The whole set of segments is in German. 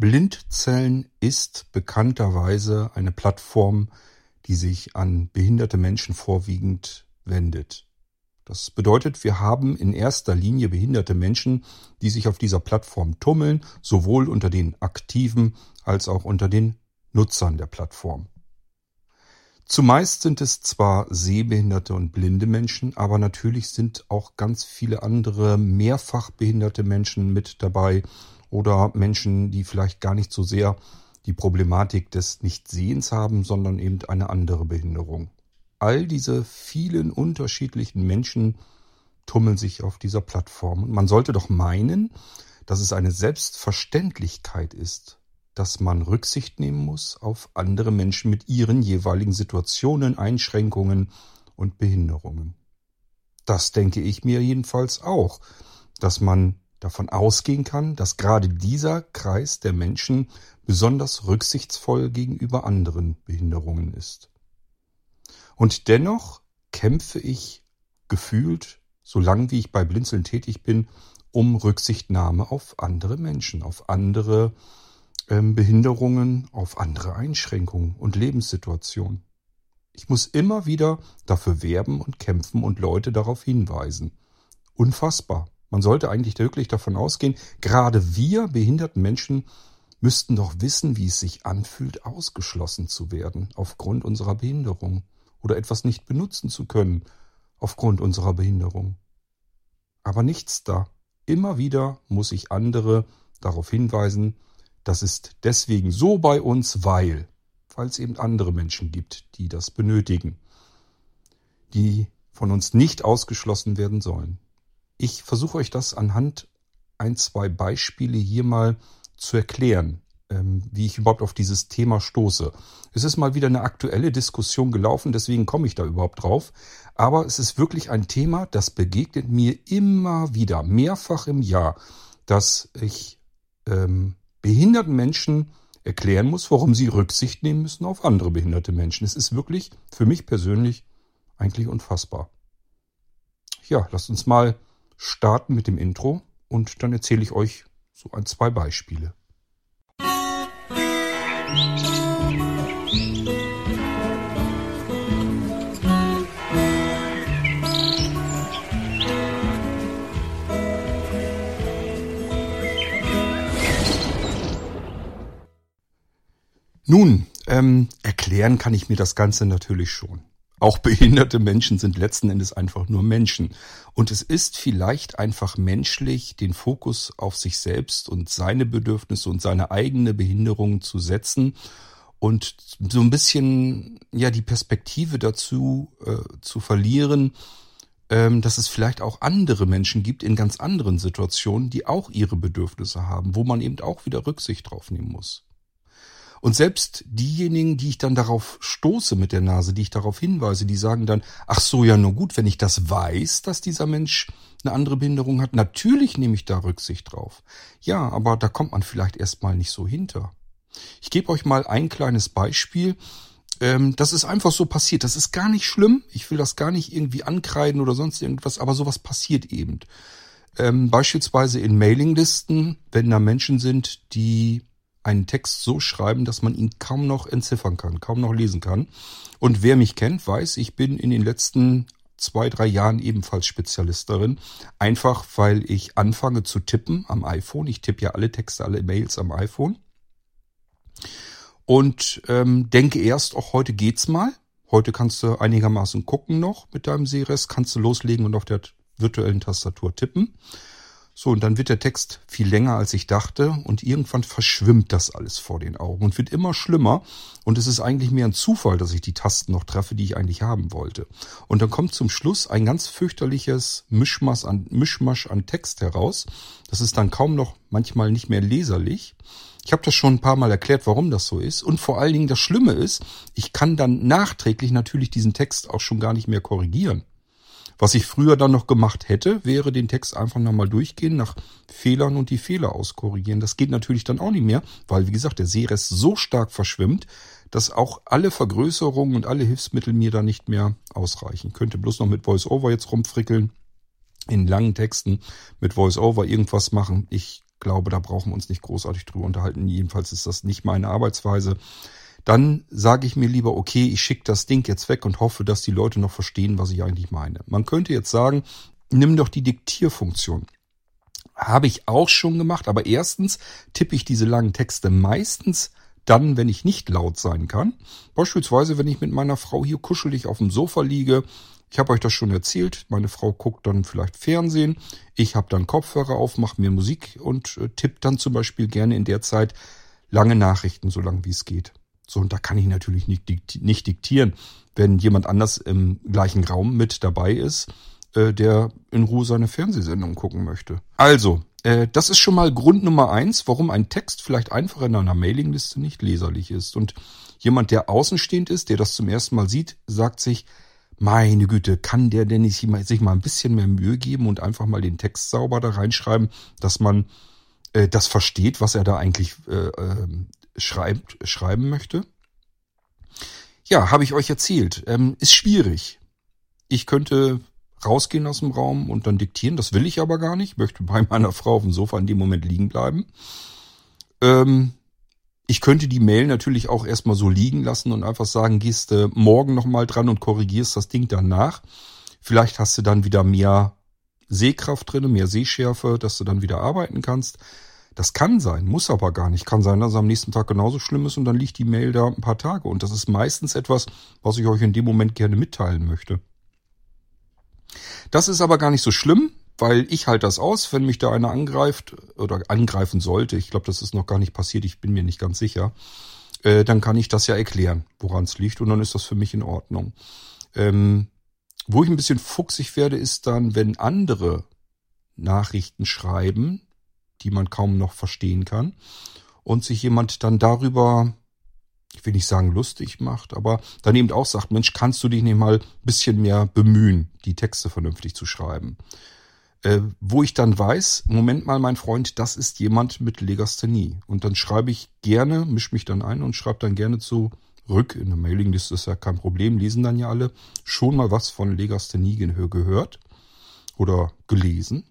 Blindzellen ist bekannterweise eine Plattform, die sich an behinderte Menschen vorwiegend wendet. Das bedeutet, wir haben in erster Linie behinderte Menschen, die sich auf dieser Plattform tummeln, sowohl unter den Aktiven als auch unter den Nutzern der Plattform. Zumeist sind es zwar sehbehinderte und blinde Menschen, aber natürlich sind auch ganz viele andere mehrfach behinderte Menschen mit dabei oder Menschen, die vielleicht gar nicht so sehr die Problematik des Nichtsehens haben, sondern eben eine andere Behinderung. All diese vielen unterschiedlichen Menschen tummeln sich auf dieser Plattform. Und man sollte doch meinen, dass es eine Selbstverständlichkeit ist, dass man Rücksicht nehmen muss auf andere Menschen mit ihren jeweiligen Situationen, Einschränkungen und Behinderungen. Das denke ich mir jedenfalls auch, dass man davon ausgehen kann, dass gerade dieser Kreis der Menschen besonders rücksichtsvoll gegenüber anderen Behinderungen ist. Und dennoch kämpfe ich gefühlt, solange wie ich bei Blinzeln tätig bin, um Rücksichtnahme auf andere Menschen, auf andere ähm, Behinderungen, auf andere Einschränkungen und Lebenssituationen. Ich muss immer wieder dafür werben und kämpfen und Leute darauf hinweisen. Unfassbar. Man sollte eigentlich wirklich davon ausgehen, gerade wir behinderten Menschen müssten doch wissen, wie es sich anfühlt, ausgeschlossen zu werden aufgrund unserer Behinderung oder etwas nicht benutzen zu können aufgrund unserer Behinderung. Aber nichts da. Immer wieder muss ich andere darauf hinweisen, das ist deswegen so bei uns, weil, weil es eben andere Menschen gibt, die das benötigen, die von uns nicht ausgeschlossen werden sollen. Ich versuche euch das anhand ein, zwei Beispiele hier mal zu erklären, ähm, wie ich überhaupt auf dieses Thema stoße. Es ist mal wieder eine aktuelle Diskussion gelaufen, deswegen komme ich da überhaupt drauf. Aber es ist wirklich ein Thema, das begegnet mir immer wieder, mehrfach im Jahr, dass ich ähm, behinderten Menschen erklären muss, warum sie Rücksicht nehmen müssen auf andere behinderte Menschen. Es ist wirklich für mich persönlich eigentlich unfassbar. Ja, lasst uns mal starten mit dem Intro und dann erzähle ich euch so ein, zwei Beispiele. Nun, ähm, erklären kann ich mir das Ganze natürlich schon. Auch behinderte Menschen sind letzten Endes einfach nur Menschen. Und es ist vielleicht einfach menschlich, den Fokus auf sich selbst und seine Bedürfnisse und seine eigene Behinderung zu setzen und so ein bisschen ja die Perspektive dazu äh, zu verlieren, ähm, dass es vielleicht auch andere Menschen gibt in ganz anderen Situationen, die auch ihre Bedürfnisse haben, wo man eben auch wieder Rücksicht drauf nehmen muss. Und selbst diejenigen, die ich dann darauf stoße mit der Nase, die ich darauf hinweise, die sagen dann, ach so, ja, nur gut, wenn ich das weiß, dass dieser Mensch eine andere Behinderung hat, natürlich nehme ich da Rücksicht drauf. Ja, aber da kommt man vielleicht erstmal nicht so hinter. Ich gebe euch mal ein kleines Beispiel. Ähm, das ist einfach so passiert. Das ist gar nicht schlimm. Ich will das gar nicht irgendwie ankreiden oder sonst irgendwas, aber sowas passiert eben. Ähm, beispielsweise in Mailinglisten, wenn da Menschen sind, die einen Text so schreiben, dass man ihn kaum noch entziffern kann, kaum noch lesen kann. Und wer mich kennt, weiß, ich bin in den letzten zwei, drei Jahren ebenfalls Spezialist darin. Einfach weil ich anfange zu tippen am iPhone. Ich tippe ja alle Texte, alle Mails am iPhone. Und ähm, denke erst, auch heute geht's mal. Heute kannst du einigermaßen gucken noch mit deinem Seres, kannst du loslegen und auf der virtuellen Tastatur tippen. So, und dann wird der Text viel länger, als ich dachte, und irgendwann verschwimmt das alles vor den Augen und wird immer schlimmer. Und es ist eigentlich mehr ein Zufall, dass ich die Tasten noch treffe, die ich eigentlich haben wollte. Und dann kommt zum Schluss ein ganz fürchterliches Mischmasch an, Mischmasch an Text heraus. Das ist dann kaum noch manchmal nicht mehr leserlich. Ich habe das schon ein paar Mal erklärt, warum das so ist. Und vor allen Dingen das Schlimme ist, ich kann dann nachträglich natürlich diesen Text auch schon gar nicht mehr korrigieren. Was ich früher dann noch gemacht hätte, wäre den Text einfach nochmal durchgehen, nach Fehlern und die Fehler auskorrigieren. Das geht natürlich dann auch nicht mehr, weil, wie gesagt, der Seerest so stark verschwimmt, dass auch alle Vergrößerungen und alle Hilfsmittel mir da nicht mehr ausreichen. Könnte bloß noch mit VoiceOver jetzt rumfrickeln, in langen Texten mit VoiceOver irgendwas machen. Ich glaube, da brauchen wir uns nicht großartig drüber unterhalten. Jedenfalls ist das nicht meine Arbeitsweise. Dann sage ich mir lieber, okay, ich schicke das Ding jetzt weg und hoffe, dass die Leute noch verstehen, was ich eigentlich meine. Man könnte jetzt sagen, nimm doch die Diktierfunktion. Habe ich auch schon gemacht, aber erstens tippe ich diese langen Texte meistens dann, wenn ich nicht laut sein kann. Beispielsweise, wenn ich mit meiner Frau hier kuschelig auf dem Sofa liege. Ich habe euch das schon erzählt. Meine Frau guckt dann vielleicht Fernsehen. Ich habe dann Kopfhörer auf, mache mir Musik und äh, tippe dann zum Beispiel gerne in der Zeit lange Nachrichten, so lang wie es geht. So, und da kann ich natürlich nicht, nicht diktieren, wenn jemand anders im gleichen Raum mit dabei ist, äh, der in Ruhe seine Fernsehsendung gucken möchte. Also, äh, das ist schon mal Grund Nummer eins, warum ein Text vielleicht einfach in einer Mailingliste nicht leserlich ist. Und jemand, der außenstehend ist, der das zum ersten Mal sieht, sagt sich, meine Güte, kann der denn nicht sich mal ein bisschen mehr Mühe geben und einfach mal den Text sauber da reinschreiben, dass man äh, das versteht, was er da eigentlich äh, äh, schreibt, schreiben möchte? Ja, habe ich euch erzählt. Ähm, ist schwierig. Ich könnte rausgehen aus dem Raum und dann diktieren. Das will ich aber gar nicht. möchte bei meiner Frau auf dem Sofa in dem Moment liegen bleiben. Ähm, ich könnte die Mail natürlich auch erstmal so liegen lassen und einfach sagen, gehst du morgen nochmal dran und korrigierst das Ding danach. Vielleicht hast du dann wieder mehr Sehkraft drin, mehr Sehschärfe, dass du dann wieder arbeiten kannst. Das kann sein, muss aber gar nicht. Kann sein, dass es am nächsten Tag genauso schlimm ist und dann liegt die Mail da ein paar Tage. Und das ist meistens etwas, was ich euch in dem Moment gerne mitteilen möchte. Das ist aber gar nicht so schlimm, weil ich halte das aus, wenn mich da einer angreift oder angreifen sollte. Ich glaube, das ist noch gar nicht passiert, ich bin mir nicht ganz sicher. Äh, dann kann ich das ja erklären, woran es liegt und dann ist das für mich in Ordnung. Ähm, wo ich ein bisschen fuchsig werde, ist dann, wenn andere Nachrichten schreiben, die man kaum noch verstehen kann und sich jemand dann darüber ich will nicht sagen lustig macht, aber dann eben auch sagt, Mensch, kannst du dich nicht mal ein bisschen mehr bemühen, die Texte vernünftig zu schreiben. Äh, wo ich dann weiß, Moment mal, mein Freund, das ist jemand mit Legasthenie. Und dann schreibe ich gerne, misch mich dann ein und schreibe dann gerne zurück. In der Mailingliste ist ja kein Problem, lesen dann ja alle schon mal was von Legasthenie gehört oder gelesen.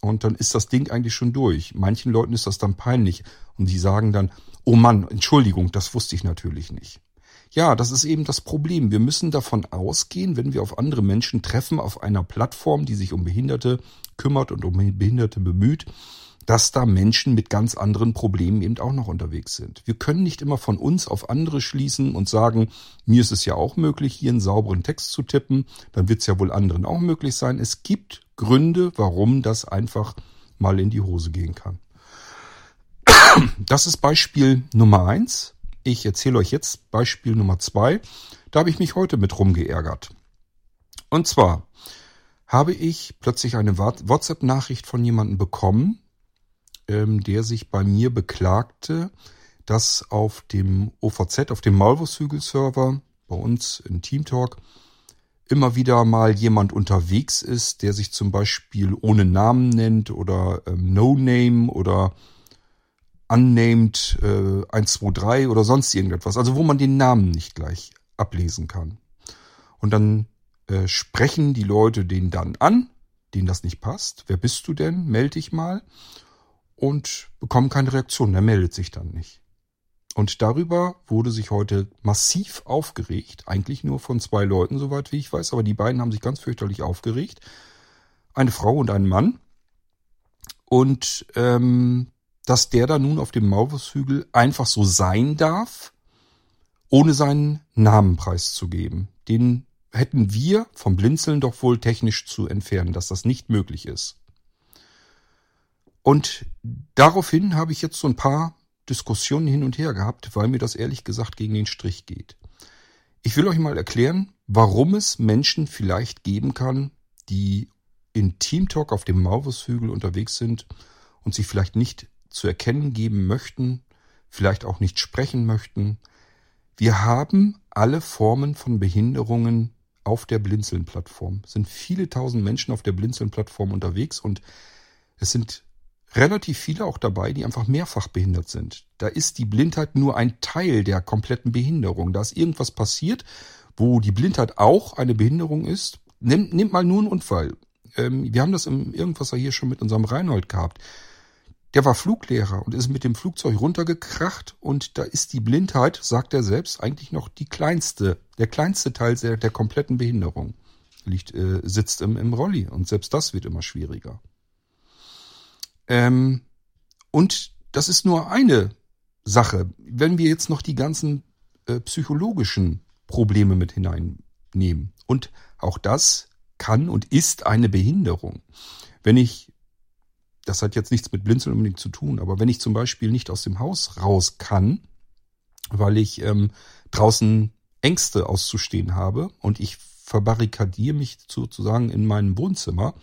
Und dann ist das Ding eigentlich schon durch. Manchen Leuten ist das dann peinlich und die sagen dann, oh Mann, Entschuldigung, das wusste ich natürlich nicht. Ja, das ist eben das Problem. Wir müssen davon ausgehen, wenn wir auf andere Menschen treffen, auf einer Plattform, die sich um Behinderte kümmert und um Behinderte bemüht, dass da Menschen mit ganz anderen Problemen eben auch noch unterwegs sind. Wir können nicht immer von uns auf andere schließen und sagen, mir ist es ja auch möglich, hier einen sauberen Text zu tippen, dann wird es ja wohl anderen auch möglich sein. Es gibt Gründe, warum das einfach mal in die Hose gehen kann. Das ist Beispiel Nummer eins. Ich erzähle euch jetzt Beispiel Nummer zwei. Da habe ich mich heute mit rumgeärgert. Und zwar habe ich plötzlich eine WhatsApp-Nachricht von jemandem bekommen, ähm, der sich bei mir beklagte, dass auf dem OVZ, auf dem Maulwurfshügel-Server bei uns in Teamtalk immer wieder mal jemand unterwegs ist, der sich zum Beispiel ohne Namen nennt oder ähm, No Name oder unnamed äh, 123 oder sonst irgendetwas. Also wo man den Namen nicht gleich ablesen kann. Und dann äh, sprechen die Leute den dann an, denen das nicht passt. Wer bist du denn? Meld dich mal. Und bekommen keine Reaktion. Der meldet sich dann nicht. Und darüber wurde sich heute massiv aufgeregt. Eigentlich nur von zwei Leuten, soweit wie ich weiß. Aber die beiden haben sich ganz fürchterlich aufgeregt. Eine Frau und ein Mann. Und ähm, dass der da nun auf dem Maulwurfshügel einfach so sein darf, ohne seinen Namen preiszugeben. Den hätten wir vom Blinzeln doch wohl technisch zu entfernen, dass das nicht möglich ist. Und daraufhin habe ich jetzt so ein paar Diskussionen hin und her gehabt, weil mir das ehrlich gesagt gegen den Strich geht. Ich will euch mal erklären, warum es Menschen vielleicht geben kann, die in Team Talk auf dem Maulwurfshügel unterwegs sind und sich vielleicht nicht zu erkennen geben möchten, vielleicht auch nicht sprechen möchten. Wir haben alle Formen von Behinderungen auf der Blinzeln-Plattform. Es sind viele tausend Menschen auf der Blinzeln-Plattform unterwegs und es sind relativ viele auch dabei, die einfach mehrfach behindert sind. Da ist die Blindheit nur ein Teil der kompletten Behinderung. Da ist irgendwas passiert, wo die Blindheit auch eine Behinderung ist. Nimmt, nimmt mal nur einen Unfall. Ähm, wir haben das im Irgendwasser hier schon mit unserem Reinhold gehabt. der war Fluglehrer und ist mit dem Flugzeug runtergekracht und da ist die Blindheit, sagt er selbst, eigentlich noch die kleinste, der kleinste Teil der, der kompletten Behinderung. Liegt, äh, sitzt im, im Rolli und selbst das wird immer schwieriger. Ähm, und das ist nur eine Sache. Wenn wir jetzt noch die ganzen äh, psychologischen Probleme mit hineinnehmen und auch das kann und ist eine Behinderung. Wenn ich das hat jetzt nichts mit Blinzeln unbedingt zu tun, aber wenn ich zum Beispiel nicht aus dem Haus raus kann, weil ich ähm, draußen Ängste auszustehen habe und ich verbarrikadiere mich sozusagen in meinem Wohnzimmer,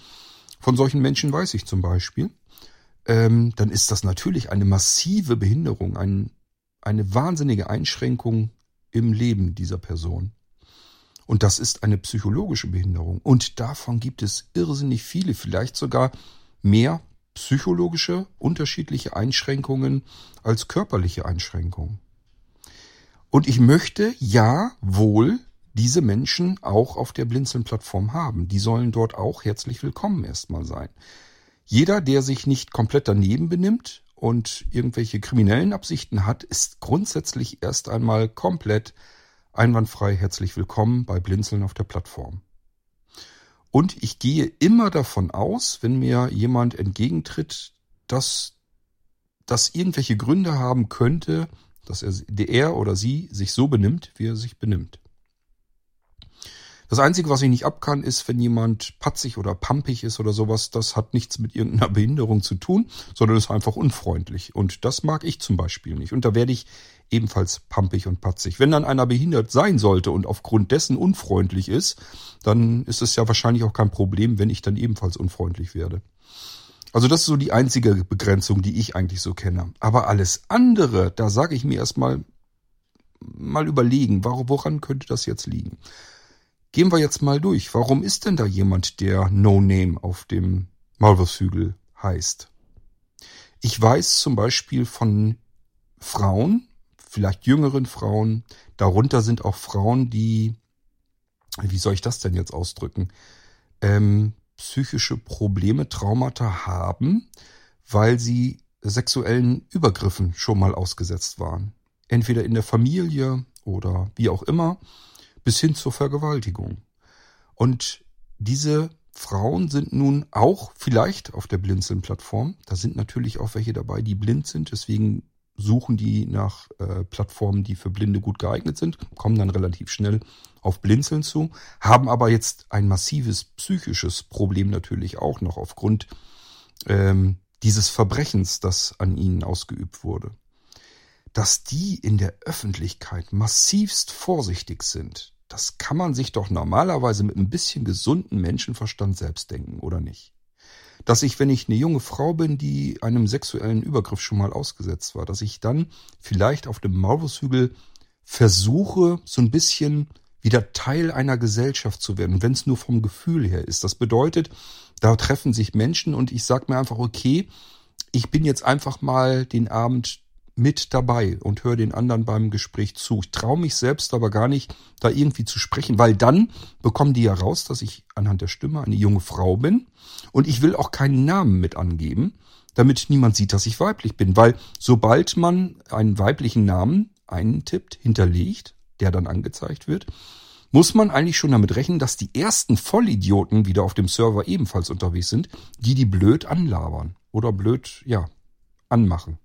von solchen Menschen weiß ich zum Beispiel, ähm, dann ist das natürlich eine massive Behinderung, ein, eine wahnsinnige Einschränkung im Leben dieser Person. Und das ist eine psychologische Behinderung. Und davon gibt es irrsinnig viele, vielleicht sogar mehr psychologische unterschiedliche Einschränkungen als körperliche Einschränkungen. Und ich möchte ja wohl diese Menschen auch auf der Blinzeln-Plattform haben. Die sollen dort auch herzlich willkommen erstmal sein. Jeder, der sich nicht komplett daneben benimmt und irgendwelche kriminellen Absichten hat, ist grundsätzlich erst einmal komplett einwandfrei herzlich willkommen bei Blinzeln auf der Plattform. Und ich gehe immer davon aus, wenn mir jemand entgegentritt, dass das irgendwelche Gründe haben könnte, dass er, er oder sie sich so benimmt, wie er sich benimmt. Das Einzige, was ich nicht ab kann, ist, wenn jemand patzig oder pampig ist oder sowas, das hat nichts mit irgendeiner Behinderung zu tun, sondern ist einfach unfreundlich. Und das mag ich zum Beispiel nicht. Und da werde ich ebenfalls pampig und patzig. Wenn dann einer behindert sein sollte und aufgrund dessen unfreundlich ist, dann ist es ja wahrscheinlich auch kein Problem, wenn ich dann ebenfalls unfreundlich werde. Also das ist so die einzige Begrenzung, die ich eigentlich so kenne. Aber alles andere, da sage ich mir erstmal mal überlegen, woran könnte das jetzt liegen? Gehen wir jetzt mal durch. Warum ist denn da jemand, der No Name auf dem Maulwurfshügel heißt? Ich weiß zum Beispiel von Frauen, vielleicht jüngeren Frauen. Darunter sind auch Frauen, die, wie soll ich das denn jetzt ausdrücken, ähm, psychische Probleme, Traumata haben, weil sie sexuellen Übergriffen schon mal ausgesetzt waren. Entweder in der Familie oder wie auch immer, bis hin zur Vergewaltigung. Und diese Frauen sind nun auch vielleicht auf der Blinzeln-Plattform. Da sind natürlich auch welche dabei, die blind sind. Deswegen suchen die nach äh, Plattformen, die für Blinde gut geeignet sind, kommen dann relativ schnell auf Blinzeln zu, haben aber jetzt ein massives psychisches Problem natürlich auch noch aufgrund ähm, dieses Verbrechens, das an ihnen ausgeübt wurde. Dass die in der Öffentlichkeit massivst vorsichtig sind, das kann man sich doch normalerweise mit ein bisschen gesunden Menschenverstand selbst denken, oder nicht? dass ich, wenn ich eine junge Frau bin, die einem sexuellen Übergriff schon mal ausgesetzt war, dass ich dann vielleicht auf dem Maulwurfshügel versuche, so ein bisschen wieder Teil einer Gesellschaft zu werden, wenn es nur vom Gefühl her ist. Das bedeutet, da treffen sich Menschen und ich sage mir einfach, okay, ich bin jetzt einfach mal den Abend mit dabei und höre den anderen beim Gespräch zu. Ich traue mich selbst aber gar nicht, da irgendwie zu sprechen, weil dann bekommen die ja raus, dass ich anhand der Stimme eine junge Frau bin und ich will auch keinen Namen mit angeben, damit niemand sieht, dass ich weiblich bin, weil sobald man einen weiblichen Namen eintippt, hinterlegt, der dann angezeigt wird, muss man eigentlich schon damit rechnen, dass die ersten Vollidioten wieder auf dem Server ebenfalls unterwegs sind, die die blöd anlabern oder blöd, ja, anmachen.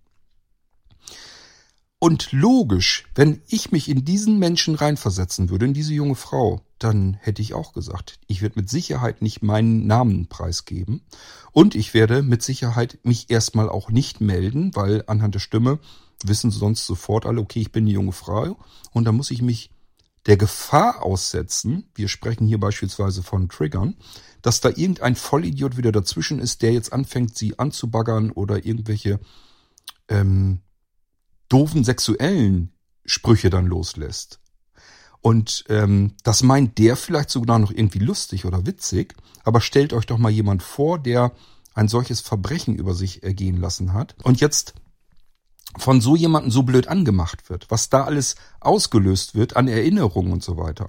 Und logisch, wenn ich mich in diesen Menschen reinversetzen würde, in diese junge Frau, dann hätte ich auch gesagt, ich werde mit Sicherheit nicht meinen Namen preisgeben. Und ich werde mit Sicherheit mich erstmal auch nicht melden, weil anhand der Stimme wissen sonst sofort alle, okay, ich bin die junge Frau. Und dann muss ich mich der Gefahr aussetzen, wir sprechen hier beispielsweise von Triggern, dass da irgendein Vollidiot wieder dazwischen ist, der jetzt anfängt, sie anzubaggern oder irgendwelche ähm, doofen sexuellen Sprüche dann loslässt. Und ähm, das meint der vielleicht sogar noch irgendwie lustig oder witzig, aber stellt euch doch mal jemand vor, der ein solches Verbrechen über sich ergehen lassen hat und jetzt von so jemandem so blöd angemacht wird, was da alles ausgelöst wird an Erinnerungen und so weiter.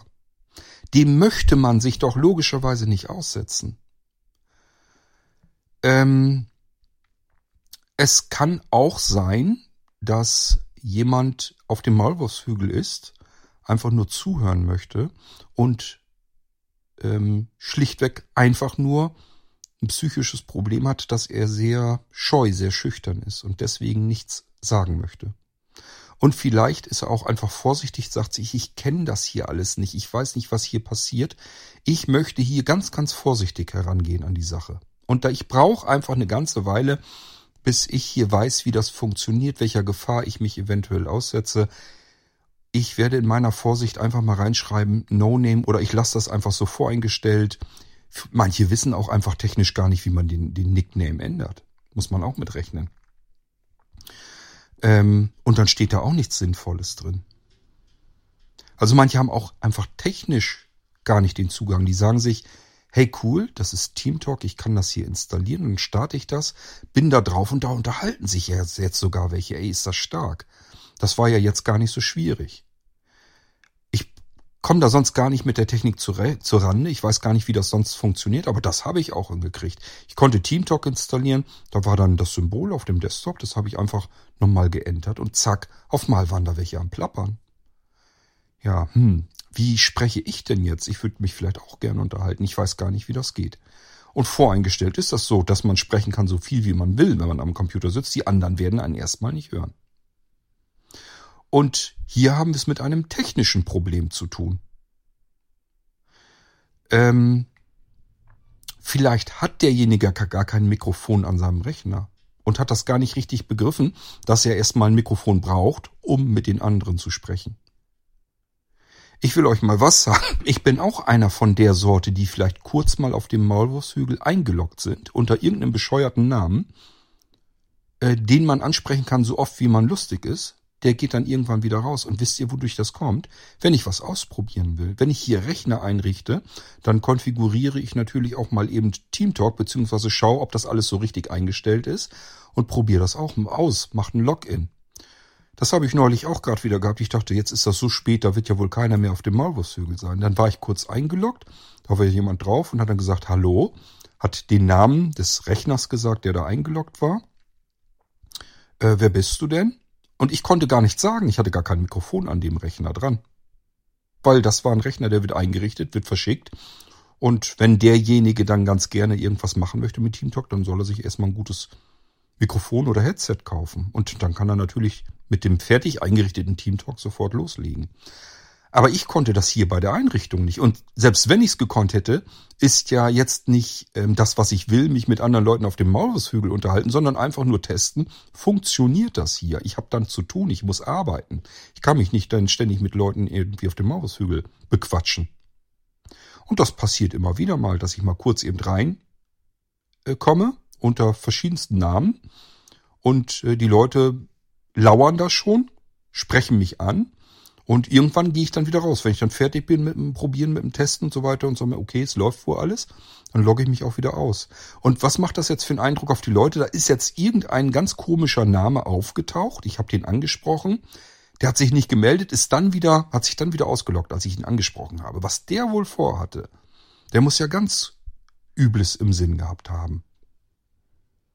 Dem möchte man sich doch logischerweise nicht aussetzen. Ähm, Es kann auch sein, dass jemand auf dem Maulwurfshügel ist, einfach nur zuhören möchte und ähm, schlichtweg einfach nur ein psychisches Problem hat, dass er sehr scheu, sehr schüchtern ist und deswegen nichts sagen möchte. Und vielleicht ist er auch einfach vorsichtig, sagt sich, ich kenne das hier alles nicht, ich weiß nicht, was hier passiert. Ich möchte hier ganz, ganz vorsichtig herangehen an die Sache. Und da ich brauche einfach eine ganze Weile, bis ich hier weiß, wie das funktioniert, welcher Gefahr ich mich eventuell aussetze. Ich werde in meiner Vorsicht einfach mal reinschreiben, No Name oder ich lasse das einfach so voreingestellt. Manche wissen auch einfach technisch gar nicht, wie man den, den Nickname ändert. Muss man auch mitrechnen. Ähm, und dann steht da auch nichts Sinnvolles drin. Also manche haben auch einfach technisch gar nicht den Zugang. Die sagen sich, hey cool, das ist TeamTalk, ich kann das hier installieren, dann starte ich das, bin da drauf und da unterhalten sich jetzt, jetzt sogar welche, ey, ist das stark. Das war ja jetzt gar nicht so schwierig komme da sonst gar nicht mit der Technik zu, Rande. Ich weiß gar nicht, wie das sonst funktioniert, aber das habe ich auch hingekriegt. Ich konnte TeamTalk installieren, da war dann das Symbol auf dem Desktop, das habe ich einfach nochmal geändert und zack, auf mal waren da welche am Plappern. Ja, hm, wie spreche ich denn jetzt? Ich würde mich vielleicht auch gerne unterhalten. Ich weiß gar nicht, wie das geht. Und voreingestellt ist das so, dass man sprechen kann, so viel wie man will, wenn man am Computer sitzt. Die anderen werden einen erstmal nicht hören. Und hier haben wir es mit einem technischen Problem zu tun. Ähm, vielleicht hat derjenige gar kein Mikrofon an seinem Rechner und hat das gar nicht richtig begriffen, dass er erstmal ein Mikrofon braucht, um mit den anderen zu sprechen. Ich will euch mal was sagen. Ich bin auch einer von der Sorte, die vielleicht kurz mal auf dem Maulwurfshügel eingeloggt sind, unter irgendeinem bescheuerten Namen, äh, den man ansprechen kann, so oft wie man lustig ist, der geht dann irgendwann wieder raus. Und wisst ihr, wodurch das kommt? Wenn ich was ausprobieren will, wenn ich hier Rechner einrichte, dann konfiguriere ich natürlich auch mal eben TeamTalk, beziehungsweise schaue, ob das alles so richtig eingestellt ist und probiere das auch aus, mache ein Login. Das habe ich neulich auch gerade wieder gehabt. Ich dachte, jetzt ist das so spät, da wird ja wohl keiner mehr auf dem Maulwurfshügel sein. Dann war ich kurz eingeloggt, da war jemand drauf und hat dann gesagt, hallo, hat den Namen des Rechners gesagt, der da eingeloggt war. Äh, wer bist du denn? Und ich konnte gar nichts sagen. Ich hatte gar kein Mikrofon an dem Rechner dran. Weil das war ein Rechner, der wird eingerichtet, wird verschickt. Und wenn derjenige dann ganz gerne irgendwas machen möchte mit TeamTalk, dann soll er sich erstmal ein gutes Mikrofon oder Headset kaufen. Und dann kann er natürlich mit dem fertig eingerichteten TeamTalk sofort loslegen. Aber ich konnte das hier bei der Einrichtung nicht. Und selbst wenn ich es gekonnt hätte, ist ja jetzt nicht ähm, das, was ich will, mich mit anderen Leuten auf dem Maulwurfshügel unterhalten, sondern einfach nur testen, funktioniert das hier? Ich habe dann zu tun, ich muss arbeiten. Ich kann mich nicht dann ständig mit Leuten irgendwie auf dem Maulwurfshügel bequatschen. Und das passiert immer wieder mal, dass ich mal kurz eben rein äh, komme unter verschiedensten Namen und äh, die Leute lauern da schon, sprechen mich an und irgendwann gehe ich dann wieder raus. Wenn ich dann fertig bin mit dem Probieren, mit dem Testen und so weiter und so, okay, es läuft wohl alles, dann logge ich mich auch wieder aus. Und was macht das jetzt für einen Eindruck auf die Leute? Da ist jetzt irgendein ganz komischer Name aufgetaucht. Ich habe den angesprochen. Der hat sich nicht gemeldet, ist dann wieder, hat sich dann wieder ausgeloggt, als ich ihn angesprochen habe. Was der wohl vorhatte, der muss ja ganz Übles im Sinn gehabt haben.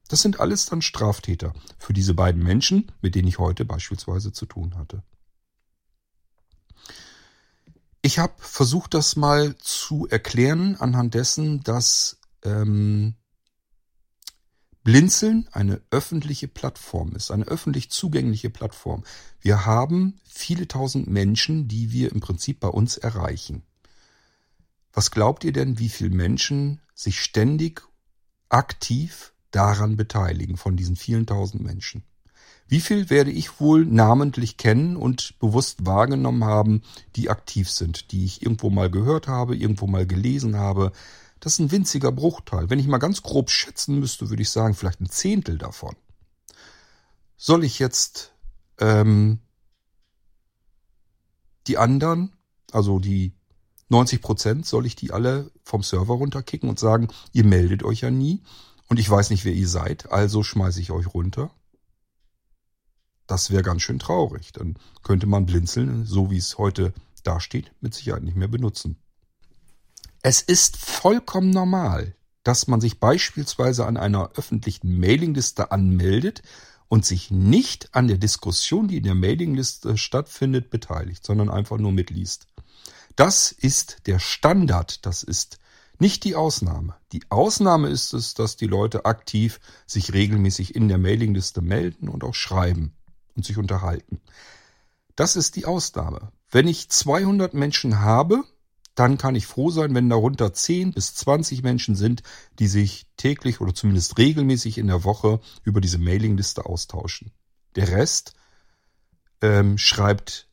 Das sind alles dann Straftäter für diese beiden Menschen, mit denen ich heute beispielsweise zu tun hatte. Ich habe versucht, das mal zu erklären anhand dessen, dass ähm, Blinzeln eine öffentliche Plattform ist, eine öffentlich zugängliche Plattform. Wir haben viele tausend Menschen, die wir im Prinzip bei uns erreichen. Was glaubt ihr denn, wie viele Menschen sich ständig aktiv daran beteiligen von diesen vielen tausend Menschen? Wie viel werde ich wohl namentlich kennen und bewusst wahrgenommen haben, die aktiv sind, die ich irgendwo mal gehört habe, irgendwo mal gelesen habe? Das ist ein winziger Bruchteil. Wenn ich mal ganz grob schätzen müsste, würde ich sagen, vielleicht ein Zehntel davon. Soll ich jetzt ähm, die anderen, also die 90 Prozent, soll ich die alle vom Server runterkicken und sagen, ihr meldet euch ja nie und ich weiß nicht, wer ihr seid, also schmeiße ich euch runter? Das wäre ganz schön traurig. Dann könnte man Blinzeln, so wie es heute dasteht, mit Sicherheit nicht mehr benutzen. Es ist vollkommen normal, dass man sich beispielsweise an einer öffentlichen Mailingliste anmeldet und sich nicht an der Diskussion, die in der Mailingliste stattfindet, beteiligt, sondern einfach nur mitliest. Das ist der Standard, das ist nicht die Ausnahme. Die Ausnahme ist es, dass die Leute aktiv sich regelmäßig in der Mailingliste melden und auch schreiben und sich unterhalten. Das ist die Ausnahme. Wenn ich 200 Menschen habe, dann kann ich froh sein, wenn darunter 10 bis 20 Menschen sind, die sich täglich oder zumindest regelmäßig in der Woche über diese Mailingliste austauschen. Der Rest ähm, schreibt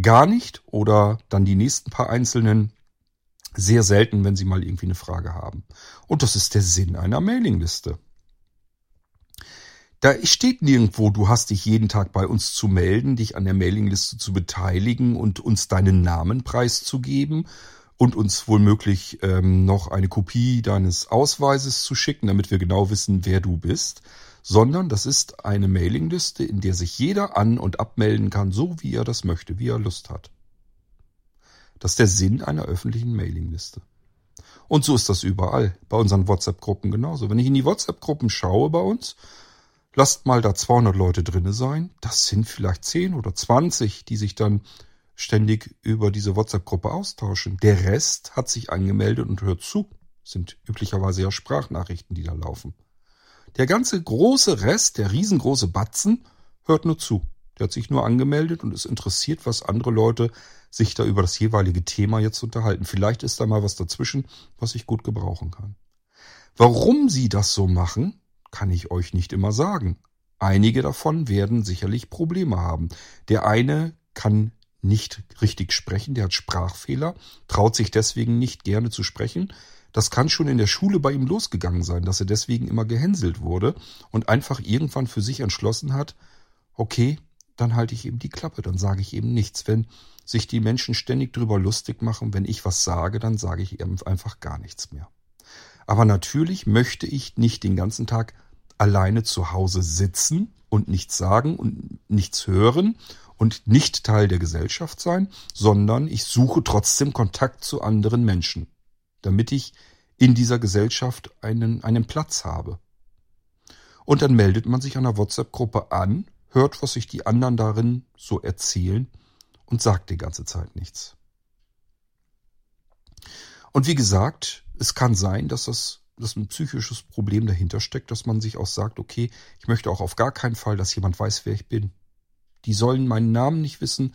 gar nicht oder dann die nächsten paar einzelnen sehr selten, wenn sie mal irgendwie eine Frage haben. Und das ist der Sinn einer Mailingliste. Da steht nirgendwo, du hast dich jeden Tag bei uns zu melden, dich an der Mailingliste zu beteiligen und uns deinen Namen preiszugeben und uns womöglich ähm, noch eine Kopie deines Ausweises zu schicken, damit wir genau wissen, wer du bist, sondern das ist eine Mailingliste, in der sich jeder an- und abmelden kann, so wie er das möchte, wie er Lust hat. Das ist der Sinn einer öffentlichen Mailingliste. Und so ist das überall, bei unseren WhatsApp-Gruppen genauso. Wenn ich in die WhatsApp-Gruppen schaue bei uns, lasst mal da 200 Leute drinne sein, das sind vielleicht 10 oder 20, die sich dann ständig über diese WhatsApp-Gruppe austauschen. Der Rest hat sich angemeldet und hört zu. Sind üblicherweise ja Sprachnachrichten, die da laufen. Der ganze große Rest, der riesengroße Batzen, hört nur zu. Der hat sich nur angemeldet und ist interessiert, was andere Leute sich da über das jeweilige Thema jetzt unterhalten. Vielleicht ist da mal was dazwischen, was ich gut gebrauchen kann. Warum sie das so machen, kann ich euch nicht immer sagen. Einige davon werden sicherlich Probleme haben. Der eine kann nicht richtig sprechen, der hat Sprachfehler, traut sich deswegen nicht gerne zu sprechen. Das kann schon in der Schule bei ihm losgegangen sein, dass er deswegen immer gehänselt wurde und einfach irgendwann für sich entschlossen hat, okay, dann halte ich eben die Klappe, dann sage ich eben nichts. Wenn sich die Menschen ständig drüber lustig machen, wenn ich was sage, dann sage ich eben einfach gar nichts mehr. Aber natürlich möchte ich nicht den ganzen Tag alleine zu Hause sitzen und nichts sagen und nichts hören und nicht Teil der Gesellschaft sein, sondern ich suche trotzdem Kontakt zu anderen Menschen damit ich in dieser Gesellschaft einen, einen Platz habe. Und dann meldet man sich an der WhatsApp-Gruppe an, hört, was sich die anderen darin so erzählen und sagt die ganze Zeit nichts. Und wie gesagt, es kann sein, dass das dass ein psychisches Problem dahinter steckt, dass man sich auch sagt, okay, ich möchte auch auf gar keinen Fall, dass jemand weiß, wer ich bin. Die sollen meinen Namen nicht wissen,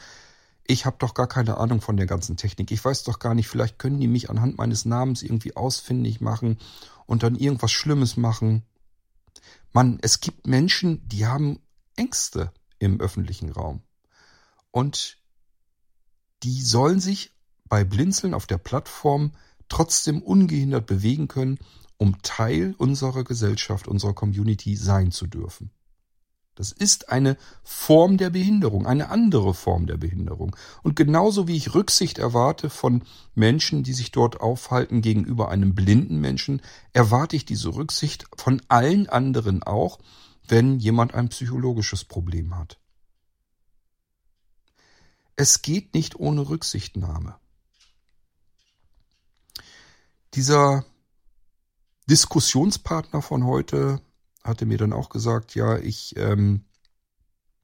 ich habe doch gar keine Ahnung von der ganzen Technik. Ich weiß doch gar nicht, vielleicht können die mich anhand meines Namens irgendwie ausfindig machen und dann irgendwas Schlimmes machen. Mann, es gibt Menschen, die haben Ängste im öffentlichen Raum. Und die sollen sich bei Blinzeln auf der Plattform trotzdem ungehindert bewegen können, um Teil unserer Gesellschaft, unserer Community sein zu dürfen. Das ist eine Form der Behinderung, eine andere Form der Behinderung. Und genauso wie ich Rücksicht erwarte von Menschen, die sich dort aufhalten gegenüber einem blinden Menschen, erwarte ich diese Rücksicht von allen anderen auch, wenn jemand ein psychologisches Problem hat. Es geht nicht ohne Rücksichtnahme. Dieser Diskussionspartner von heute hatte mir dann auch gesagt, ja, ich, ähm,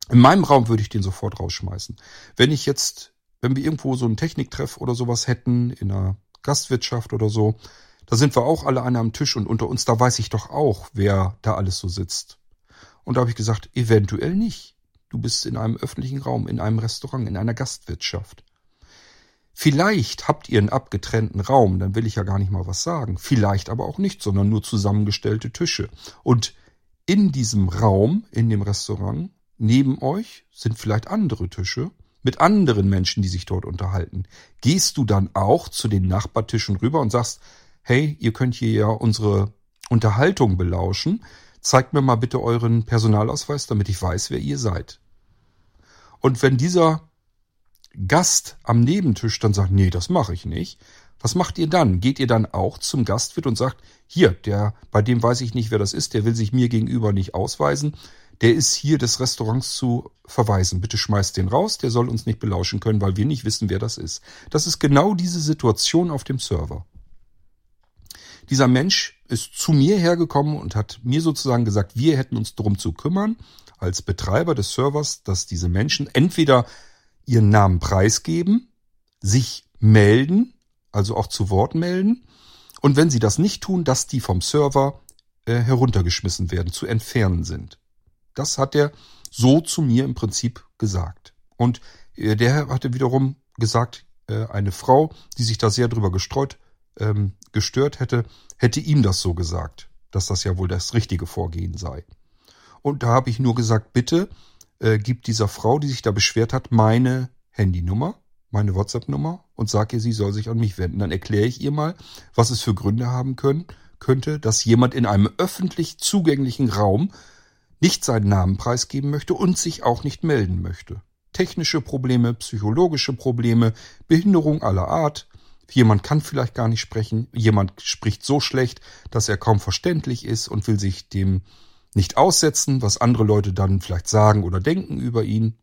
in meinem Raum würde ich den sofort rausschmeißen. Wenn ich jetzt, wenn wir irgendwo so einen Techniktreff oder sowas hätten, in einer Gastwirtschaft oder so, da sind wir auch alle an einem Tisch und unter uns, da weiß ich doch auch, wer da alles so sitzt. Und da habe ich gesagt, eventuell nicht. Du bist in einem öffentlichen Raum, in einem Restaurant, in einer Gastwirtschaft. Vielleicht habt ihr einen abgetrennten Raum, dann will ich ja gar nicht mal was sagen. Vielleicht aber auch nicht, sondern nur zusammengestellte Tische. Und in diesem Raum, in dem Restaurant, neben euch sind vielleicht andere Tische mit anderen Menschen, die sich dort unterhalten. Gehst du dann auch zu den Nachbartischen rüber und sagst, hey, ihr könnt hier ja unsere Unterhaltung belauschen. Zeigt mir mal bitte euren Personalausweis, damit ich weiß, wer ihr seid. Und wenn dieser Gast am Nebentisch dann sagt, nee, das mache ich nicht, was macht ihr dann? Geht ihr dann auch zum Gastwirt und sagt, hier, der, bei dem weiß ich nicht, wer das ist, der will sich mir gegenüber nicht ausweisen, der ist hier des Restaurants zu verweisen. Bitte schmeißt den raus, der soll uns nicht belauschen können, weil wir nicht wissen, wer das ist. Das ist genau diese Situation auf dem Server. Dieser Mensch ist zu mir hergekommen und hat mir sozusagen gesagt, wir hätten uns darum zu kümmern, als Betreiber des Servers, dass diese Menschen entweder ihren Namen preisgeben, sich melden, also auch zu Wort melden, und wenn sie das nicht tun, dass die vom Server äh, heruntergeschmissen werden, zu entfernen sind. Das hat er so zu mir im Prinzip gesagt. Und äh, der hatte wiederum gesagt, äh, eine Frau, die sich da sehr drüber gestreut, ähm, gestört hätte, hätte ihm das so gesagt, dass das ja wohl das richtige Vorgehen sei. Und da habe ich nur gesagt, bitte äh, gib dieser Frau, die sich da beschwert hat, meine Handynummer, meine WhatsApp-Nummer und sag ihr, sie soll sich an mich wenden. Dann erkläre ich ihr mal, was es für Gründe haben können, könnte, dass jemand in einem öffentlich zugänglichen Raum nicht seinen Namen preisgeben möchte und sich auch nicht melden möchte. Technische Probleme, psychologische Probleme, Behinderung aller Art. Jemand kann vielleicht gar nicht sprechen, jemand spricht so schlecht, dass er kaum verständlich ist und will sich dem nicht aussetzen, was andere Leute dann vielleicht sagen oder denken über ihn.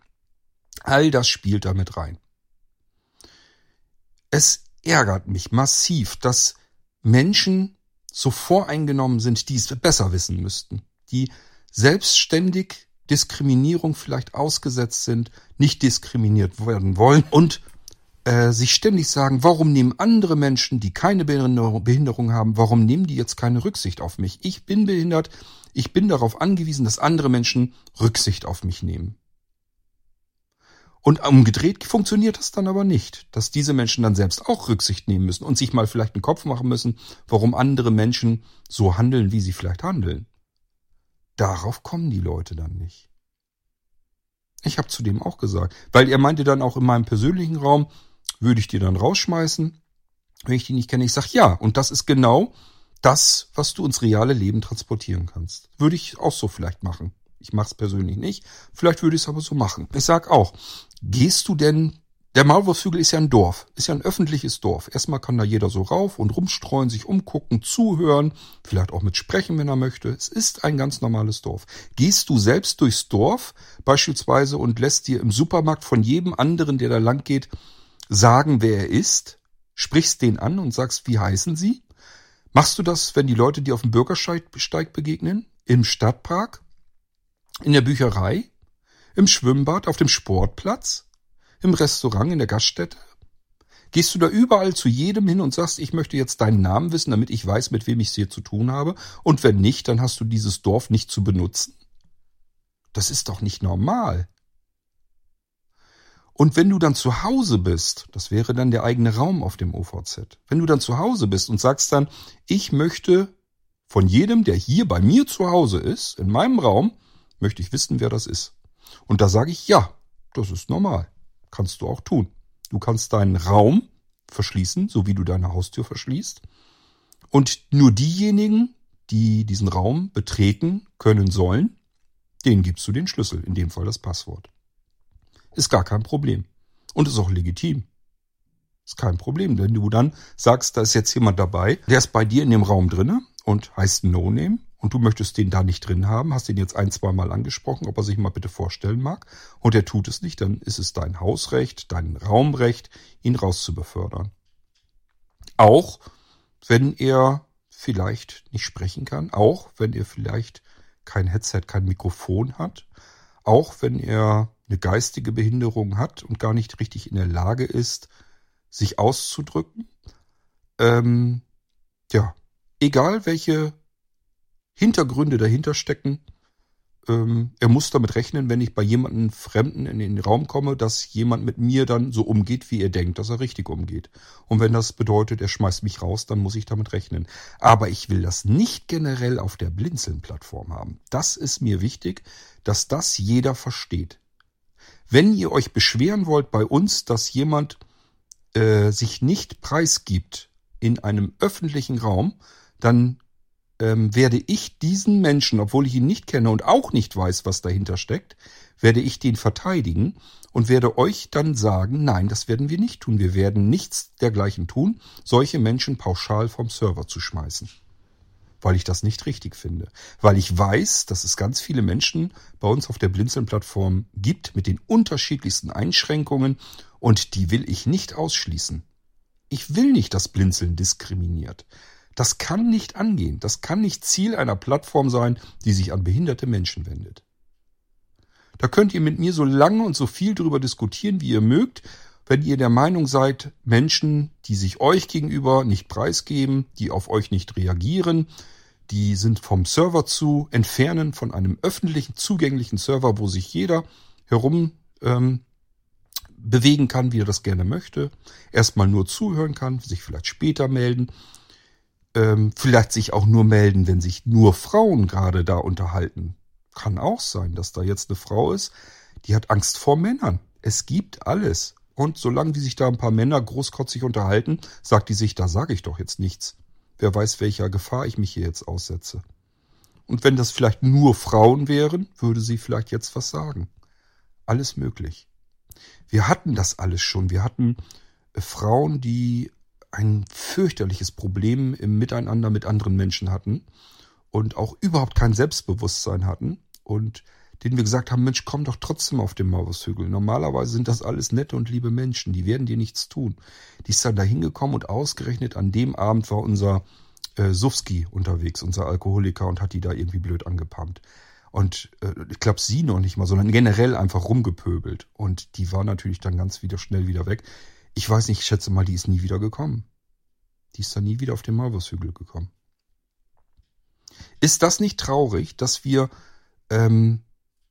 All das spielt damit rein. Es ärgert mich massiv, dass Menschen so voreingenommen sind, die es besser wissen müssten, die selbstständig Diskriminierung vielleicht ausgesetzt sind, nicht diskriminiert werden wollen und sich ständig sagen, warum nehmen andere Menschen, die keine Behinderung haben, warum nehmen die jetzt keine Rücksicht auf mich? Ich bin behindert, ich bin darauf angewiesen, dass andere Menschen Rücksicht auf mich nehmen. Und umgedreht funktioniert das dann aber nicht, dass diese Menschen dann selbst auch Rücksicht nehmen müssen und sich mal vielleicht einen Kopf machen müssen, warum andere Menschen so handeln, wie sie vielleicht handeln. Darauf kommen die Leute dann nicht. Ich habe zu dem auch gesagt, weil er meinte dann auch in meinem persönlichen Raum, würde ich dir dann rausschmeißen, wenn ich die nicht kenne. Ich sag ja, und das ist genau das, was du ins reale Leben transportieren kannst. Würde ich auch so vielleicht machen. Ich mache es persönlich nicht. Vielleicht würde ich es aber so machen. Ich sag auch, gehst du denn der Maulwurfshügel ist ja ein Dorf, ist ja ein öffentliches Dorf. Erstmal kann da jeder so rauf und rumstreuen, sich umgucken, zuhören, vielleicht auch mit sprechen, wenn er möchte. Es ist ein ganz normales Dorf. Gehst du selbst durchs Dorf beispielsweise und lässt dir im Supermarkt von jedem anderen, der da lang geht, sagen, wer er ist, sprichst den an und sagst, wie heißen sie? Machst du das, wenn die Leute dir auf dem Bürgersteig begegnen? Im Stadtpark? In der Bücherei? Im Schwimmbad? Auf dem Sportplatz? im Restaurant, in der Gaststätte? Gehst du da überall zu jedem hin und sagst, ich möchte jetzt deinen Namen wissen, damit ich weiß, mit wem ich es hier zu tun habe? Und wenn nicht, dann hast du dieses Dorf nicht zu benutzen? Das ist doch nicht normal. Und wenn du dann zu Hause bist, das wäre dann der eigene Raum auf dem OVZ, wenn du dann zu Hause bist und sagst dann, ich möchte von jedem, der hier bei mir zu Hause ist, in meinem Raum, möchte ich wissen, wer das ist. Und da sage ich, ja, das ist normal kannst du auch tun. Du kannst deinen Raum verschließen, so wie du deine Haustür verschließt. Und nur diejenigen, die diesen Raum betreten können sollen, denen gibst du den Schlüssel, in dem Fall das Passwort. Ist gar kein Problem. Und ist auch legitim. Ist kein Problem, wenn du dann sagst, da ist jetzt jemand dabei, der ist bei dir in dem Raum drinne und heißt No Name und du möchtest den da nicht drin haben, hast ihn jetzt ein, zwei Mal angesprochen, ob er sich mal bitte vorstellen mag und er tut es nicht, dann ist es dein Hausrecht, dein Raumrecht, ihn rauszubefördern. Auch wenn er vielleicht nicht sprechen kann, auch wenn er vielleicht kein Headset, kein Mikrofon hat, auch wenn er eine geistige Behinderung hat und gar nicht richtig in der Lage ist, sich auszudrücken. Ähm, ja, egal welche Hintergründe dahinter stecken. Ähm, er muss damit rechnen, wenn ich bei jemandem Fremden in den Raum komme, dass jemand mit mir dann so umgeht, wie er denkt, dass er richtig umgeht. Und wenn das bedeutet, er schmeißt mich raus, dann muss ich damit rechnen. Aber ich will das nicht generell auf der Blinzeln-Plattform haben. Das ist mir wichtig, dass das jeder versteht. Wenn ihr euch beschweren wollt bei uns, dass jemand äh, sich nicht preisgibt in einem öffentlichen Raum, dann ähm, werde ich diesen Menschen, obwohl ich ihn nicht kenne und auch nicht weiß, was dahinter steckt, werde ich den verteidigen und werde euch dann sagen, nein, das werden wir nicht tun. Wir werden nichts dergleichen tun, solche Menschen pauschal vom Server zu schmeißen. Weil ich das nicht richtig finde. Weil ich weiß, dass es ganz viele Menschen bei uns auf der Blinzeln-Plattform gibt mit den unterschiedlichsten Einschränkungen und die will ich nicht ausschließen. Ich will nicht, dass Blinzeln diskriminiert. Das kann nicht angehen. Das kann nicht Ziel einer Plattform sein, die sich an behinderte Menschen wendet. Da könnt ihr mit mir so lange und so viel darüber diskutieren, wie ihr mögt. Wenn ihr der Meinung seid, Menschen, die sich euch gegenüber nicht preisgeben, die auf euch nicht reagieren, die sind vom Server zu entfernen, von einem öffentlichen, zugänglichen Server, wo sich jeder herum ähm, bewegen kann, wie er das gerne möchte, erstmal nur zuhören kann, sich vielleicht später melden, ähm, vielleicht sich auch nur melden, wenn sich nur Frauen gerade da unterhalten. Kann auch sein, dass da jetzt eine Frau ist, die hat Angst vor Männern. Es gibt alles. Und solange die sich da ein paar Männer großkotzig unterhalten, sagt die sich, da sage ich doch jetzt nichts. Wer weiß, welcher Gefahr ich mich hier jetzt aussetze. Und wenn das vielleicht nur Frauen wären, würde sie vielleicht jetzt was sagen. Alles möglich. Wir hatten das alles schon. Wir hatten äh, Frauen, die ein fürchterliches Problem im Miteinander mit anderen Menschen hatten und auch überhaupt kein Selbstbewusstsein hatten und denen wir gesagt haben, Mensch, komm doch trotzdem auf den Mauershügel. Normalerweise sind das alles nette und liebe Menschen, die werden dir nichts tun. Die ist dann da hingekommen und ausgerechnet an dem Abend war unser äh, Sufski unterwegs, unser Alkoholiker, und hat die da irgendwie blöd angepumpt. Und äh, ich glaube, sie noch nicht mal, sondern generell einfach rumgepöbelt. Und die war natürlich dann ganz wieder schnell wieder weg. Ich weiß nicht, ich schätze mal, die ist nie wieder gekommen. Die ist dann nie wieder auf den Malwurfshügel gekommen. Ist das nicht traurig, dass wir ähm,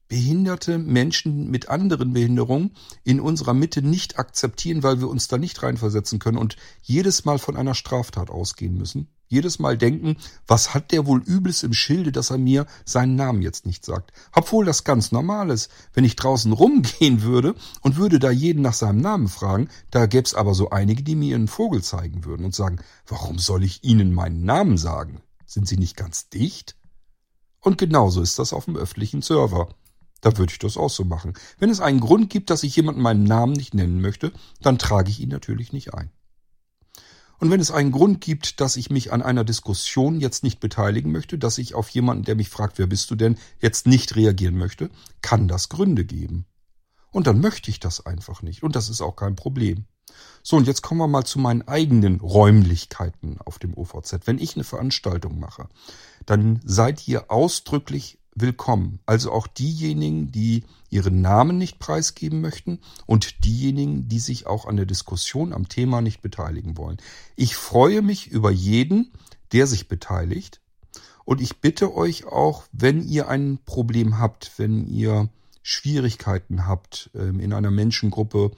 behinderte Menschen mit anderen Behinderungen in unserer Mitte nicht akzeptieren, weil wir uns da nicht reinversetzen können und jedes Mal von einer Straftat ausgehen müssen. Jedes Mal denken, was hat der wohl Übles im Schilde, dass er mir seinen Namen jetzt nicht sagt. Obwohl das ganz normal ist. Wenn ich draußen rumgehen würde und würde da jeden nach seinem Namen fragen, da gäb's aber so einige, die mir einen Vogel zeigen würden und sagen, warum soll ich Ihnen meinen Namen sagen? Sind Sie nicht ganz dicht? Und genauso ist das auf dem öffentlichen Server. Da würde ich das auch so machen. Wenn es einen Grund gibt, dass ich jemanden meinen Namen nicht nennen möchte, dann trage ich ihn natürlich nicht ein. Und wenn es einen Grund gibt, dass ich mich an einer Diskussion jetzt nicht beteiligen möchte, dass ich auf jemanden, der mich fragt, wer bist du denn, jetzt nicht reagieren möchte, kann das Gründe geben. Und dann möchte ich das einfach nicht. Und das ist auch kein Problem. So, und jetzt kommen wir mal zu meinen eigenen Räumlichkeiten auf dem OVZ. Wenn ich eine Veranstaltung mache, dann seid ihr ausdrücklich willkommen. Also auch diejenigen, die ihren Namen nicht preisgeben möchten und diejenigen, die sich auch an der Diskussion am Thema nicht beteiligen wollen. Ich freue mich über jeden, der sich beteiligt. Und ich bitte euch auch, wenn ihr ein Problem habt, wenn ihr Schwierigkeiten habt, ähm, in einer Menschengruppe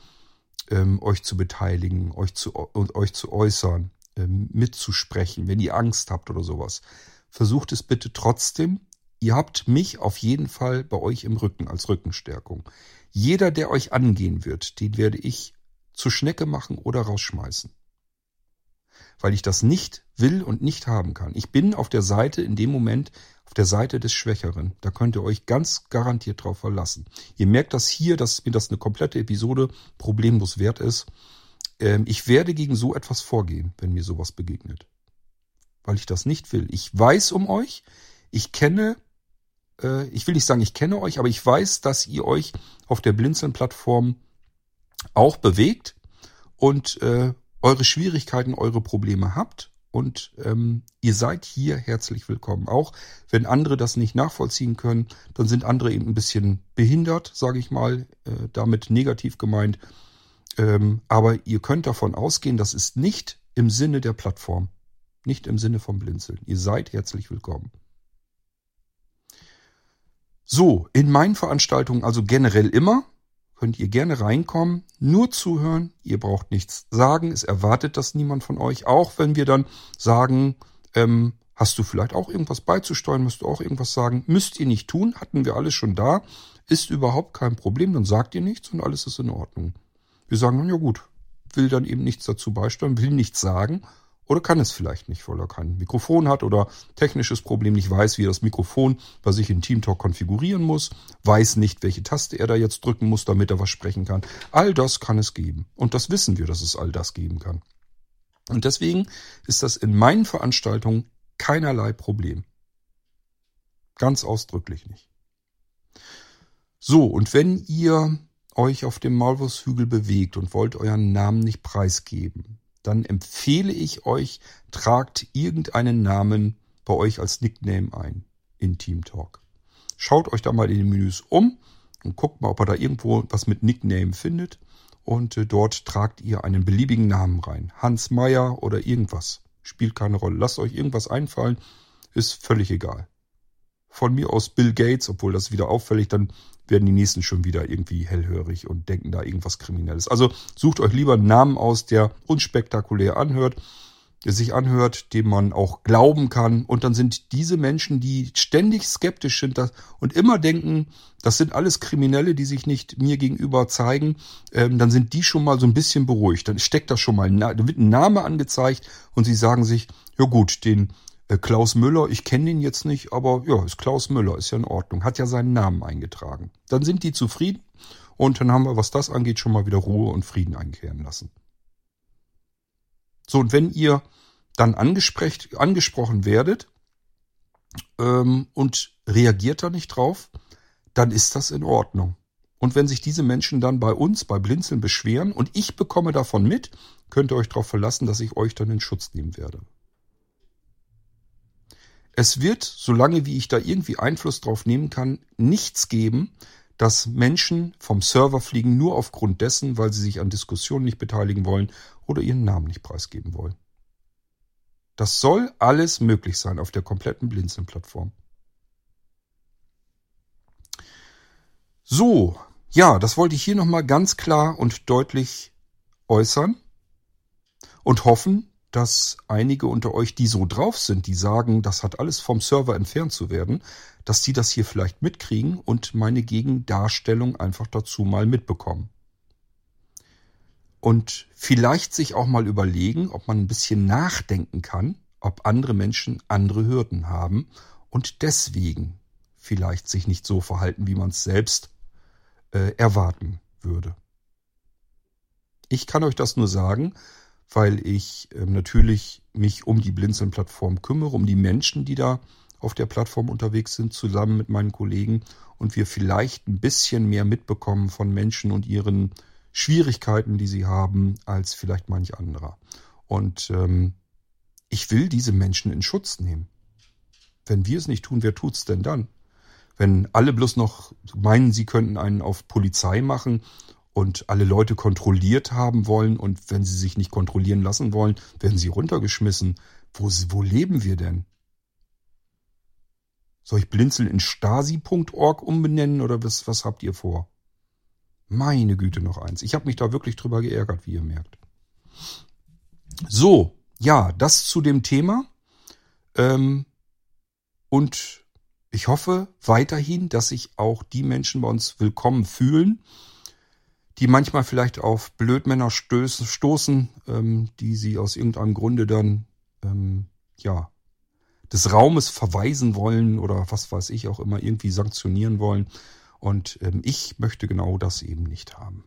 ähm, euch zu beteiligen, euch zu, euch zu äußern, ähm, mitzusprechen, wenn ihr Angst habt oder sowas, versucht es bitte trotzdem Ihr habt mich auf jeden Fall bei euch im Rücken als Rückenstärkung. Jeder, der euch angehen wird, den werde ich zur Schnecke machen oder rausschmeißen. Weil ich das nicht will und nicht haben kann. Ich bin auf der Seite in dem Moment auf der Seite des Schwächeren. Da könnt ihr euch ganz garantiert drauf verlassen. Ihr merkt das hier, dass mir das eine komplette Episode problemlos wert ist. Ähm, ich werde gegen so etwas vorgehen, wenn mir sowas begegnet. Weil ich das nicht will. Ich weiß um euch. Ich kenne äh, ich will nicht sagen, ich kenne euch, aber ich weiß, dass ihr euch auf der Blinzeln-Plattform auch bewegt und äh, eure Schwierigkeiten, eure Probleme habt. Und ähm, ihr seid hier herzlich willkommen. Auch wenn andere das nicht nachvollziehen können, dann sind andere eben ein bisschen behindert, sage ich mal, äh, damit negativ gemeint. Ähm, aber ihr könnt davon ausgehen, das ist nicht im Sinne der Plattform, nicht im Sinne vom Blinzeln. Ihr seid herzlich willkommen. So, in meinen Veranstaltungen also generell immer. Könnt ihr gerne reinkommen, nur zuhören. Ihr braucht nichts sagen. Es erwartet das niemand von euch. Auch wenn wir dann sagen, ähm, hast du vielleicht auch irgendwas beizusteuern, müsst du auch irgendwas sagen. Müsst ihr nicht tun, hatten wir alles schon da. Ist überhaupt kein Problem, dann sagt ihr nichts und alles ist in Ordnung. Wir sagen dann, ja gut, will dann eben nichts dazu beisteuern, will nichts sagen oder kann es vielleicht nicht, weil er kein Mikrofon hat oder technisches Problem nicht weiß, wie er das Mikrofon bei sich in TeamTalk konfigurieren muss, weiß nicht, welche Taste er da jetzt drücken muss, damit er was sprechen kann. All das kann es geben. Und das wissen wir, dass es all das geben kann. Und deswegen ist das in meinen Veranstaltungen keinerlei Problem. Ganz ausdrücklich nicht. So, und wenn ihr euch auf dem Maulwurfshügel bewegt und wollt euren Namen nicht preisgeben, dann empfehle ich euch, tragt irgendeinen Namen bei euch als Nickname ein in Team Talk. Schaut euch da mal in den Menüs um und guckt mal, ob ihr da irgendwo was mit Nickname findet. Und äh, dort tragt ihr einen beliebigen Namen rein. Hans Meyer oder irgendwas. Spielt keine Rolle. Lasst euch irgendwas einfallen. Ist völlig egal. Von mir aus Bill Gates, obwohl das wieder auffällig, dann werden die nächsten schon wieder irgendwie hellhörig und denken da irgendwas Kriminelles. Also sucht euch lieber einen Namen aus, der unspektakulär anhört sich anhört, dem man auch glauben kann. Und dann sind diese Menschen, die ständig skeptisch sind und immer denken, das sind alles Kriminelle, die sich nicht mir gegenüber zeigen, ähm, dann sind die schon mal so ein bisschen beruhigt. Dann steckt das schon mal, da wird ein Name angezeigt und sie sagen sich, ja gut, den Klaus Müller, ich kenne ihn jetzt nicht, aber ja, ist Klaus Müller, ist ja in Ordnung, hat ja seinen Namen eingetragen. Dann sind die zufrieden und dann haben wir, was das angeht, schon mal wieder Ruhe und Frieden einkehren lassen. So, und wenn ihr dann angesprochen werdet ähm, und reagiert da nicht drauf, dann ist das in Ordnung. Und wenn sich diese Menschen dann bei uns, bei Blinzeln beschweren und ich bekomme davon mit, könnt ihr euch darauf verlassen, dass ich euch dann in Schutz nehmen werde. Es wird, solange wie ich da irgendwie Einfluss drauf nehmen kann, nichts geben, dass Menschen vom Server fliegen nur aufgrund dessen, weil sie sich an Diskussionen nicht beteiligen wollen oder ihren Namen nicht preisgeben wollen. Das soll alles möglich sein auf der kompletten Blinzeln-Plattform. So, ja, das wollte ich hier nochmal ganz klar und deutlich äußern und hoffen, dass einige unter euch, die so drauf sind, die sagen, das hat alles vom Server entfernt zu werden, dass die das hier vielleicht mitkriegen und meine Gegendarstellung einfach dazu mal mitbekommen. Und vielleicht sich auch mal überlegen, ob man ein bisschen nachdenken kann, ob andere Menschen andere Hürden haben und deswegen vielleicht sich nicht so verhalten, wie man es selbst äh, erwarten würde. Ich kann euch das nur sagen, weil ich äh, natürlich mich um die Blinzeln-Plattform kümmere, um die Menschen, die da auf der Plattform unterwegs sind, zusammen mit meinen Kollegen und wir vielleicht ein bisschen mehr mitbekommen von Menschen und ihren Schwierigkeiten, die sie haben, als vielleicht manch anderer. Und ähm, ich will diese Menschen in Schutz nehmen. Wenn wir es nicht tun, wer tut's denn dann? Wenn alle bloß noch meinen, sie könnten einen auf Polizei machen und alle Leute kontrolliert haben wollen und wenn sie sich nicht kontrollieren lassen wollen, werden sie runtergeschmissen. Wo, wo leben wir denn? Soll ich Blinzeln in stasi.org umbenennen oder was, was habt ihr vor? Meine Güte, noch eins. Ich habe mich da wirklich drüber geärgert, wie ihr merkt. So, ja, das zu dem Thema. Ähm, und ich hoffe weiterhin, dass sich auch die Menschen bei uns willkommen fühlen, die manchmal vielleicht auf Blödmänner stößen, stoßen, ähm, die sie aus irgendeinem Grunde dann ähm, ja des Raumes verweisen wollen oder was weiß ich auch immer irgendwie sanktionieren wollen. Und ähm, ich möchte genau das eben nicht haben.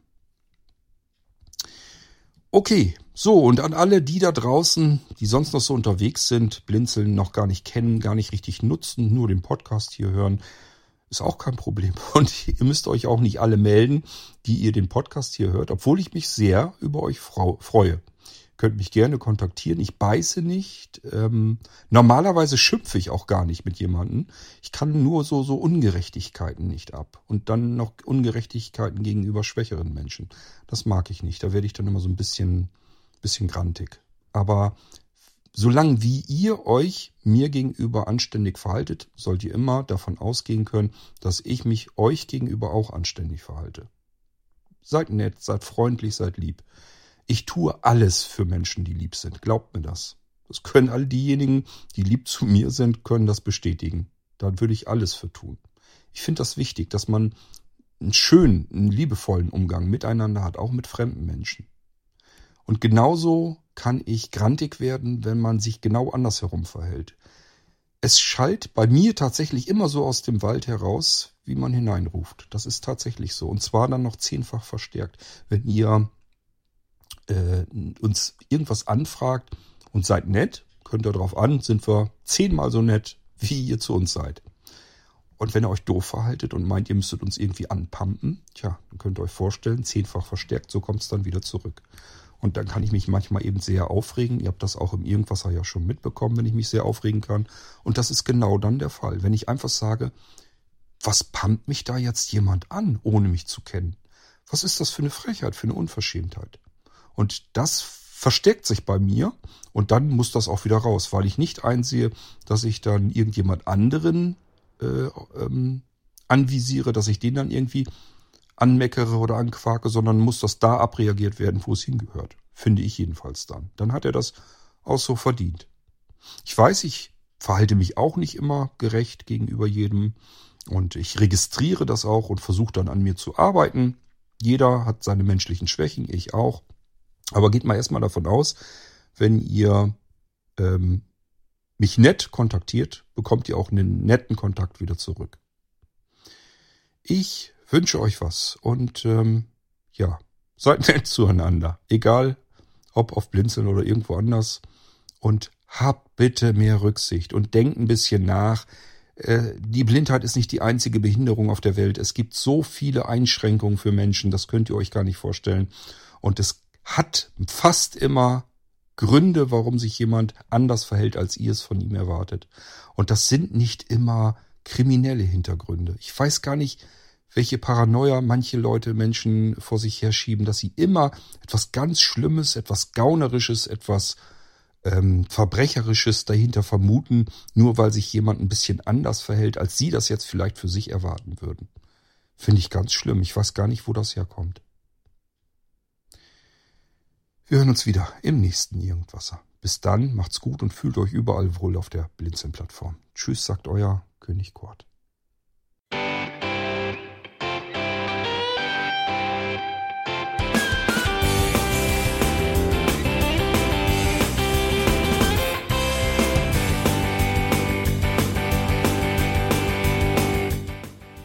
Okay, so und an alle, die da draußen, die sonst noch so unterwegs sind, Blinzeln noch gar nicht kennen, gar nicht richtig nutzen, nur den Podcast hier hören, ist auch kein Problem. Und ihr müsst euch auch nicht alle melden, die ihr den Podcast hier hört, obwohl ich mich sehr über euch freue. Könnt mich gerne kontaktieren. Ich beiße nicht. Ähm, normalerweise schimpfe ich auch gar nicht mit jemandem. Ich kann nur so, so Ungerechtigkeiten nicht ab. Und dann noch Ungerechtigkeiten gegenüber schwächeren Menschen. Das mag ich nicht. Da werde ich dann immer so ein bisschen, bisschen grantig. Aber solange wie ihr euch mir gegenüber anständig verhaltet, sollt ihr immer davon ausgehen können, dass ich mich euch gegenüber auch anständig verhalte. Seid nett, seid freundlich, seid lieb. Ich tue alles für Menschen, die lieb sind. Glaubt mir das. Das können all diejenigen, die lieb zu mir sind, können das bestätigen. Da würde ich alles für tun. Ich finde das wichtig, dass man einen schönen, einen liebevollen Umgang miteinander hat, auch mit fremden Menschen. Und genauso kann ich grantig werden, wenn man sich genau andersherum verhält. Es schallt bei mir tatsächlich immer so aus dem Wald heraus, wie man hineinruft. Das ist tatsächlich so. Und zwar dann noch zehnfach verstärkt. Wenn ihr äh, uns irgendwas anfragt und seid nett, könnt ihr darauf an, sind wir zehnmal so nett, wie ihr zu uns seid. Und wenn ihr euch doof verhaltet und meint, ihr müsstet uns irgendwie anpumpen, tja, dann könnt ihr euch vorstellen, zehnfach verstärkt, so kommt es dann wieder zurück. Und dann kann ich mich manchmal eben sehr aufregen. Ihr habt das auch im Irgendwasser ja schon mitbekommen, wenn ich mich sehr aufregen kann. Und das ist genau dann der Fall. Wenn ich einfach sage, was pumpt mich da jetzt jemand an, ohne mich zu kennen? Was ist das für eine Frechheit, für eine Unverschämtheit? Und das versteckt sich bei mir und dann muss das auch wieder raus, weil ich nicht einsehe, dass ich dann irgendjemand anderen äh, ähm, anvisiere, dass ich den dann irgendwie anmeckere oder anquake, sondern muss das da abreagiert werden, wo es hingehört. Finde ich jedenfalls dann. Dann hat er das auch so verdient. Ich weiß, ich verhalte mich auch nicht immer gerecht gegenüber jedem und ich registriere das auch und versuche dann an mir zu arbeiten. Jeder hat seine menschlichen Schwächen, ich auch. Aber geht mal erstmal davon aus, wenn ihr ähm, mich nett kontaktiert, bekommt ihr auch einen netten Kontakt wieder zurück. Ich wünsche euch was und ähm, ja, seid nett zueinander. Egal, ob auf Blinzeln oder irgendwo anders. Und habt bitte mehr Rücksicht und denkt ein bisschen nach. Äh, die Blindheit ist nicht die einzige Behinderung auf der Welt. Es gibt so viele Einschränkungen für Menschen, das könnt ihr euch gar nicht vorstellen. Und es hat fast immer Gründe, warum sich jemand anders verhält, als ihr es von ihm erwartet. Und das sind nicht immer kriminelle Hintergründe. Ich weiß gar nicht, welche Paranoia manche Leute Menschen vor sich herschieben, dass sie immer etwas ganz Schlimmes, etwas Gaunerisches, etwas ähm, Verbrecherisches dahinter vermuten, nur weil sich jemand ein bisschen anders verhält, als sie das jetzt vielleicht für sich erwarten würden. Finde ich ganz schlimm. Ich weiß gar nicht, wo das herkommt. Wir hören uns wieder im nächsten Irgendwasser. Bis dann, macht's gut und fühlt euch überall wohl auf der Blinzeln-Plattform. Tschüss, sagt euer König Kurt.